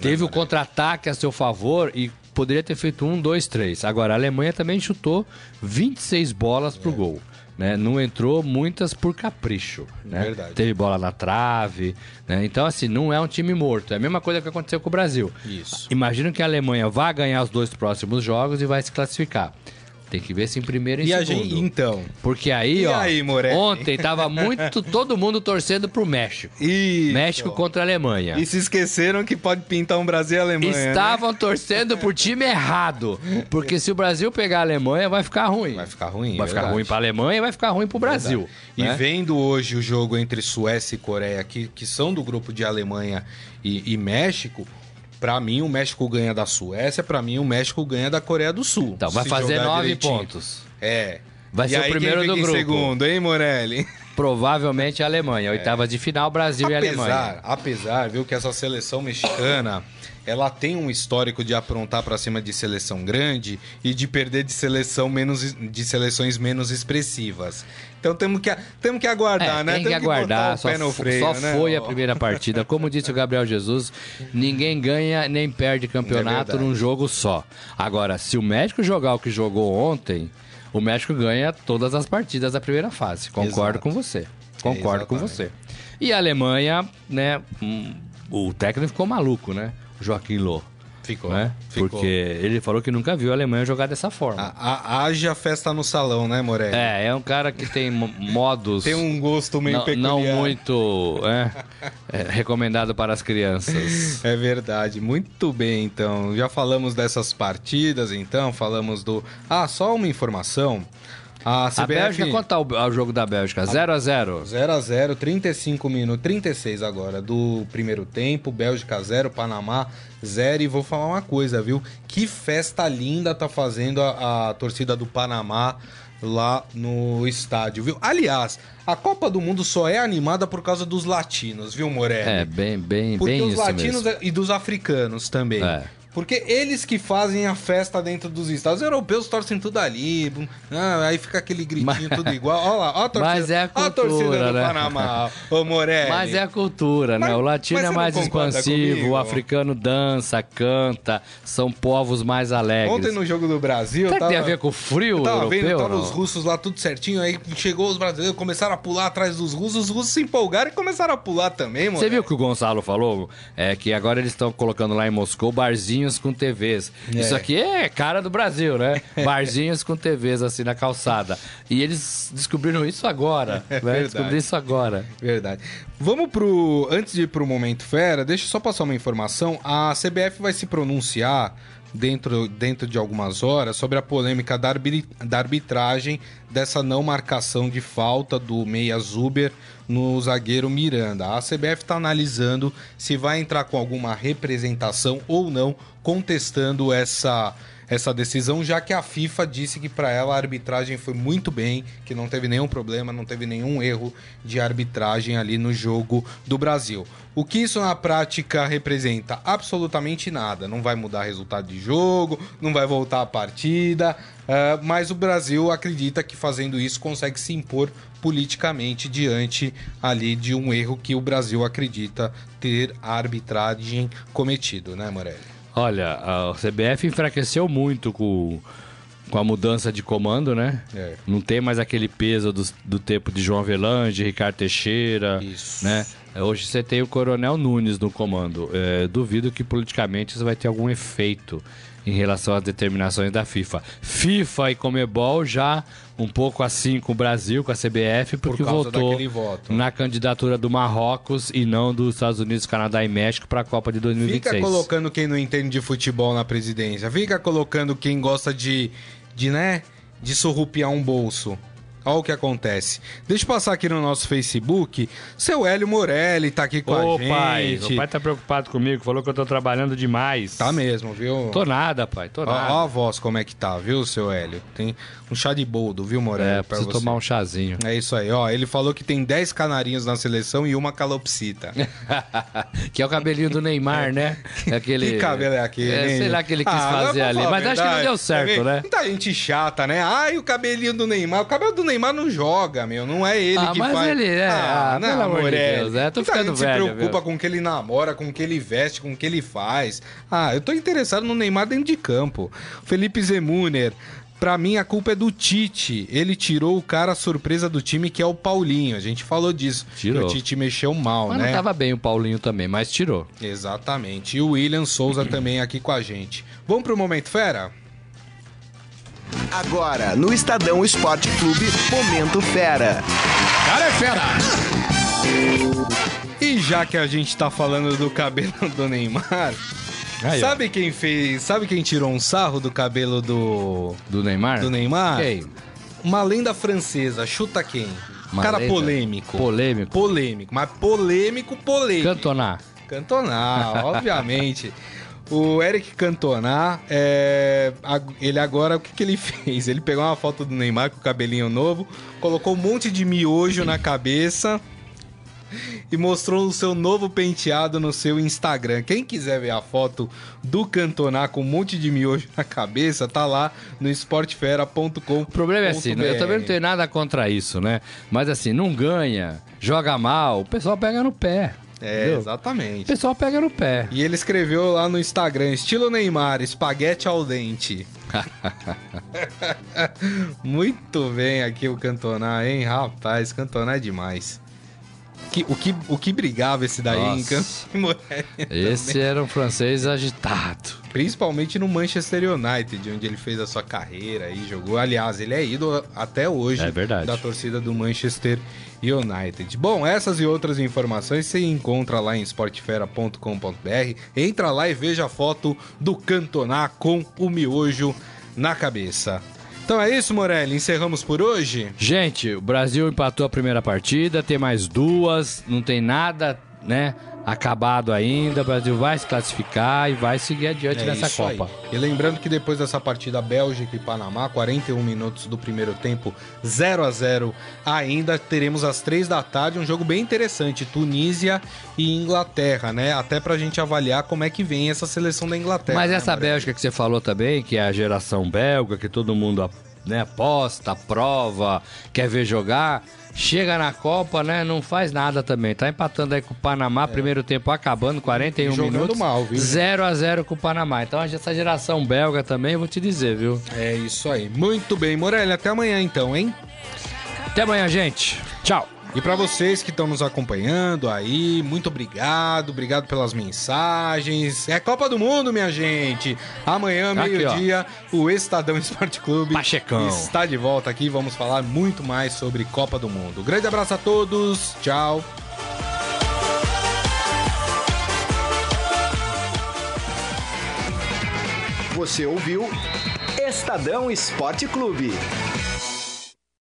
Speaker 3: Teve o contra-ataque a seu favor e poderia ter feito um, dois, três. Agora, a Alemanha também chutou 26 bolas
Speaker 2: É.
Speaker 3: pro gol. Né? Não entrou muitas por capricho. Né?
Speaker 2: Verdade.
Speaker 3: Teve bola na trave. Né? Então, assim, não é um time morto. É a mesma coisa que aconteceu com o Brasil.
Speaker 2: Isso.
Speaker 3: Imagino que a Alemanha vai ganhar os dois próximos jogos e vai se classificar. Tem que ver se em primeiro e em
Speaker 2: E a
Speaker 3: segundo.
Speaker 2: gente, então.
Speaker 3: Porque aí,
Speaker 2: E
Speaker 3: ó,
Speaker 2: aí,
Speaker 3: ontem tava muito todo mundo torcendo pro México.
Speaker 2: Isso.
Speaker 3: México contra a Alemanha.
Speaker 2: E se esqueceram que pode pintar um Brasil e Alemanha. né?
Speaker 3: Estavam torcendo pro time errado. Porque se o Brasil pegar a Alemanha, vai ficar ruim.
Speaker 2: Vai ficar ruim,
Speaker 3: Vai
Speaker 2: é
Speaker 3: ficar
Speaker 2: verdade.
Speaker 3: ruim pra Alemanha e vai ficar ruim pro Brasil.
Speaker 2: E
Speaker 3: né?
Speaker 2: vendo hoje o jogo entre Suécia e Coreia, que, que são do grupo de Alemanha e, e México, pra mim o México ganha da Suécia, pra mim o México ganha da Coreia do Sul.
Speaker 3: Então, vai fazer nove
Speaker 2: direitinho.
Speaker 3: pontos.
Speaker 2: É.
Speaker 3: Vai
Speaker 2: E
Speaker 3: ser
Speaker 2: aí,
Speaker 3: o primeiro do grupo.
Speaker 2: segundo, hein, Morelli?
Speaker 3: Provavelmente a Alemanha. Oitavas de final, Brasil e Alemanha.
Speaker 2: Apesar, apesar, viu, que essa seleção mexicana, ela tem um histórico de aprontar pra cima de seleção grande e de perder de seleção menos de seleções menos expressivas. Então temos que temos que aguardar,
Speaker 3: É,
Speaker 2: né?
Speaker 3: tem que
Speaker 2: Temos botar
Speaker 3: aguardar.
Speaker 2: o
Speaker 3: Só,
Speaker 2: freio,
Speaker 3: só
Speaker 2: né?
Speaker 3: foi a primeira partida. Como disse o Gabriel Jesus, ninguém ganha nem perde
Speaker 2: É
Speaker 3: campeonato
Speaker 2: verdade.
Speaker 3: num jogo só. Agora, se o México jogar o que jogou ontem, o México ganha todas as partidas da primeira fase. Concordo
Speaker 2: Exato.
Speaker 3: com você. Concordo com
Speaker 2: exatamente.
Speaker 3: você. E a Alemanha, né? hum, o técnico ficou maluco, né? Joaquim Lô.
Speaker 2: Ficou,
Speaker 3: Né?
Speaker 2: ficou.
Speaker 3: Porque ele falou que nunca viu a Alemanha jogar dessa forma.
Speaker 2: A- a- haja festa no salão, né, Morelli?
Speaker 3: É, é um cara que tem mo- modos.
Speaker 2: Tem um gosto meio
Speaker 3: não,
Speaker 2: peculiar.
Speaker 3: não muito é, é, recomendado para as crianças.
Speaker 2: É verdade, muito bem então. Já falamos dessas partidas, então, falamos do. Ah, só uma informação. A
Speaker 3: A
Speaker 2: CBF.
Speaker 3: Bélgica, quanto tá o, o jogo da Bélgica? 0 a 0
Speaker 2: 0 a 0 35 minutos, 36 agora do primeiro tempo, Bélgica 0, Panamá 0 e vou falar uma coisa, viu? Que festa linda tá fazendo a, a torcida do Panamá lá no estádio, viu? Aliás, a Copa do Mundo só é animada por causa dos latinos, viu, Morelli?
Speaker 3: É, bem, bem,
Speaker 2: Porque
Speaker 3: bem
Speaker 2: os latinos
Speaker 3: mesmo.
Speaker 2: e dos africanos também.
Speaker 3: É.
Speaker 2: Porque eles que fazem a festa dentro dos estados. Os europeus torcem tudo ali. ah, aí fica aquele gritinho
Speaker 3: Mas-
Speaker 2: tudo igual. Olha lá, ó a torcida,
Speaker 3: Mas é a
Speaker 2: ó a torcida
Speaker 3: cultura,
Speaker 2: do
Speaker 3: né?
Speaker 2: Panamá, ô Morelli.
Speaker 3: Mas é a cultura, né?
Speaker 2: Mas-
Speaker 3: O latino é mais expansivo,
Speaker 2: comigo?
Speaker 3: o africano dança, canta, são povos mais alegres.
Speaker 2: Ontem no jogo do Brasil.
Speaker 3: Será que
Speaker 2: tava...
Speaker 3: tem a ver com o frio
Speaker 2: Eu tava
Speaker 3: europeu?
Speaker 2: vendo, tava os russos lá tudo certinho, aí chegou os brasileiros, começaram a pular atrás dos russos, os russos se empolgaram e começaram a pular também, mano.
Speaker 3: Você viu o que o Gonçalo falou? É que agora eles estão colocando lá em Moscou barzinhos com TVs.
Speaker 2: É.
Speaker 3: Isso aqui é cara do Brasil, né? Barzinhos com TVs assim na calçada. E eles descobriram isso agora.
Speaker 2: É
Speaker 3: né?
Speaker 2: verdade.
Speaker 3: Descobriram isso agora.
Speaker 2: Verdade. Vamos pro. Antes de ir pro Momento Fera, deixa eu só passar uma informação. A CBF vai se pronunciar dentro, dentro de algumas horas sobre a polêmica da, da arbitragem dessa não marcação de falta do Meia Zuber no zagueiro Miranda. A CBF está analisando se vai entrar com alguma representação ou não, contestando essa essa decisão, já que a FIFA disse que para ela a arbitragem foi muito bem, que não teve nenhum problema, não teve nenhum erro de arbitragem ali no jogo do Brasil. O que isso na prática representa? Absolutamente nada. Não vai mudar resultado de jogo, não vai voltar a partida, eh, mas o Brasil acredita que fazendo isso consegue se impor politicamente diante ali de um erro que o Brasil acredita ter a arbitragem cometido, né, Morelli?
Speaker 3: Olha, a CBF enfraqueceu muito com, com a mudança de comando, né?
Speaker 2: É.
Speaker 3: Não tem mais aquele peso do, do tempo de João Avelange, Ricardo Teixeira,
Speaker 2: Isso.
Speaker 3: né? Hoje você tem o Coronel Nunes no comando. É, duvido que politicamente isso vai ter algum efeito em relação às determinações da FIFA. FIFA e Comebol já um pouco assim com o Brasil, com a CBF, porque
Speaker 2: causa
Speaker 3: votou
Speaker 2: voto.
Speaker 3: na candidatura do Marrocos e não dos Estados Unidos, Canadá e México para a Copa de 2026.
Speaker 2: Fica colocando quem não entende de futebol na presidência. Fica colocando quem gosta de, de né, de surrupiar um bolso. Olha o que acontece. Deixa eu passar aqui no nosso Facebook. Seu Hélio Morelli tá aqui com
Speaker 3: Ô,
Speaker 2: a gente.
Speaker 3: pai, o pai tá preocupado comigo, falou que eu tô trabalhando demais.
Speaker 2: Tá mesmo, viu?
Speaker 3: Tô nada, pai, tô
Speaker 2: Ó,
Speaker 3: nada.
Speaker 2: ó a voz como é que tá, viu, seu Hélio? Tem um chá de boldo, viu, Morelli?
Speaker 3: é, preciso tomar um chazinho.
Speaker 2: É isso aí, ó. Ele falou que tem 10 canarinhos na seleção e uma calopsita.
Speaker 3: que é o cabelinho do Neymar, né? Aquele...
Speaker 2: Que cabelo é aquele?
Speaker 3: É, sei lá que ele quis
Speaker 2: Ah,
Speaker 3: fazer ali, mas acho que não
Speaker 2: verdade.
Speaker 3: deu certo,
Speaker 2: Tá
Speaker 3: né?
Speaker 2: Muita gente chata, né? Ai, o cabelinho do Neymar. O cabelo do Neymar não joga, meu. Não é ele
Speaker 3: Ah,
Speaker 2: que
Speaker 3: mas
Speaker 2: faz.
Speaker 3: ele é- ah, pelo amor de. Deus, é, tô
Speaker 2: Muita
Speaker 3: ficando
Speaker 2: gente
Speaker 3: velho,
Speaker 2: se preocupa
Speaker 3: viu?
Speaker 2: com o que ele namora, com o que ele veste, com o que ele faz. Ah, eu tô interessado no Neymar dentro de campo. Felipe Zemuner. Pra mim, a culpa é do Tite. Ele tirou o cara surpresa do time, que é o Paulinho. A gente falou disso.
Speaker 3: Tirou.
Speaker 2: O Tite mexeu mal,
Speaker 3: Mas
Speaker 2: né?
Speaker 3: não tava bem o Paulinho também, mas tirou.
Speaker 2: Exatamente. E o William Souza também aqui com a gente. Vamos pro Momento Fera?
Speaker 1: Agora, no Estadão Esporte Clube, Momento Fera.
Speaker 2: Cara é fera! E já que a gente tá falando do cabelo do Neymar,
Speaker 3: Aí,
Speaker 2: sabe quem fez. Sabe quem tirou um sarro do cabelo do.
Speaker 3: Do Neymar?
Speaker 2: do Neymar?
Speaker 3: Quem?
Speaker 2: Uma lenda francesa. Chuta quem?
Speaker 3: Uma
Speaker 2: Cara
Speaker 3: lenda?
Speaker 2: polêmico.
Speaker 3: Polêmico.
Speaker 2: Polêmico, mas polêmico, polêmico.
Speaker 3: Cantona.
Speaker 2: Cantona, obviamente. O Eric Cantona, é, ele agora, o que, que ele fez? Ele pegou uma foto do Neymar com o cabelinho novo, colocou um monte de miojo na cabeça e mostrou o seu novo penteado no seu Instagram. Quem quiser ver a foto do Cantona com um monte de miojo na cabeça, tá lá no esportefera.com.
Speaker 3: O problema é assim, né? eu também não tenho nada contra isso, né? Mas assim, não ganha, joga mal, o pessoal pega no pé.
Speaker 2: É, Entendeu? exatamente.
Speaker 3: O pessoal pega no pé.
Speaker 2: E ele escreveu lá no Instagram, estilo Neymar, espaguete ao dente. Muito bem aqui o Cantona, hein? Rapaz, Cantona é demais. Que, o, que, o que brigava esse daí Nossa. em
Speaker 3: Esse também. era um francês agitado.
Speaker 2: Principalmente no Manchester United, onde ele fez a sua carreira e jogou. Aliás, ele é ídolo até hoje
Speaker 3: é
Speaker 2: da torcida do Manchester United. Bom, essas e outras informações você encontra lá em esportefera.com.br. Entra lá e veja a foto do Cantoná com o miojo na cabeça. Então é isso, Morelli. Encerramos por hoje?
Speaker 3: Gente, o Brasil empatou a primeira partida, tem mais duas, não tem nada, né? Acabado ainda. O Brasil vai se classificar e vai seguir adiante é nessa Copa.
Speaker 2: Aí. E lembrando que depois dessa partida Bélgica e Panamá, 41 minutos do primeiro tempo, 0 a 0 ainda teremos às 3 da tarde um jogo bem interessante, Tunísia e Inglaterra, né? Até pra gente avaliar como é que vem essa seleção da Inglaterra.
Speaker 3: Mas
Speaker 2: né,
Speaker 3: essa Bélgica que você falou também, que é a geração belga, que todo mundo né, aposta, prova, quer ver jogar chega na Copa, né? Não faz nada também. Tá empatando aí com o Panamá, é. primeiro tempo acabando, 41 Jogando minutos.
Speaker 2: mal, viu?
Speaker 3: 0 a 0 com o Panamá. Então essa geração belga também, vou te dizer, viu?
Speaker 2: É isso aí. Muito bem, Morelli, até amanhã então, hein?
Speaker 3: Até amanhã, gente. Tchau.
Speaker 2: E para vocês que estão nos acompanhando aí, muito obrigado, obrigado pelas mensagens. É Copa do Mundo, minha gente. Amanhã, meio-dia, o Estadão Esporte Clube
Speaker 3: Pachecão.
Speaker 2: está de volta aqui. Vamos falar muito mais sobre Copa do Mundo. Grande abraço a todos. Tchau.
Speaker 1: Você ouviu Estadão Esporte Clube.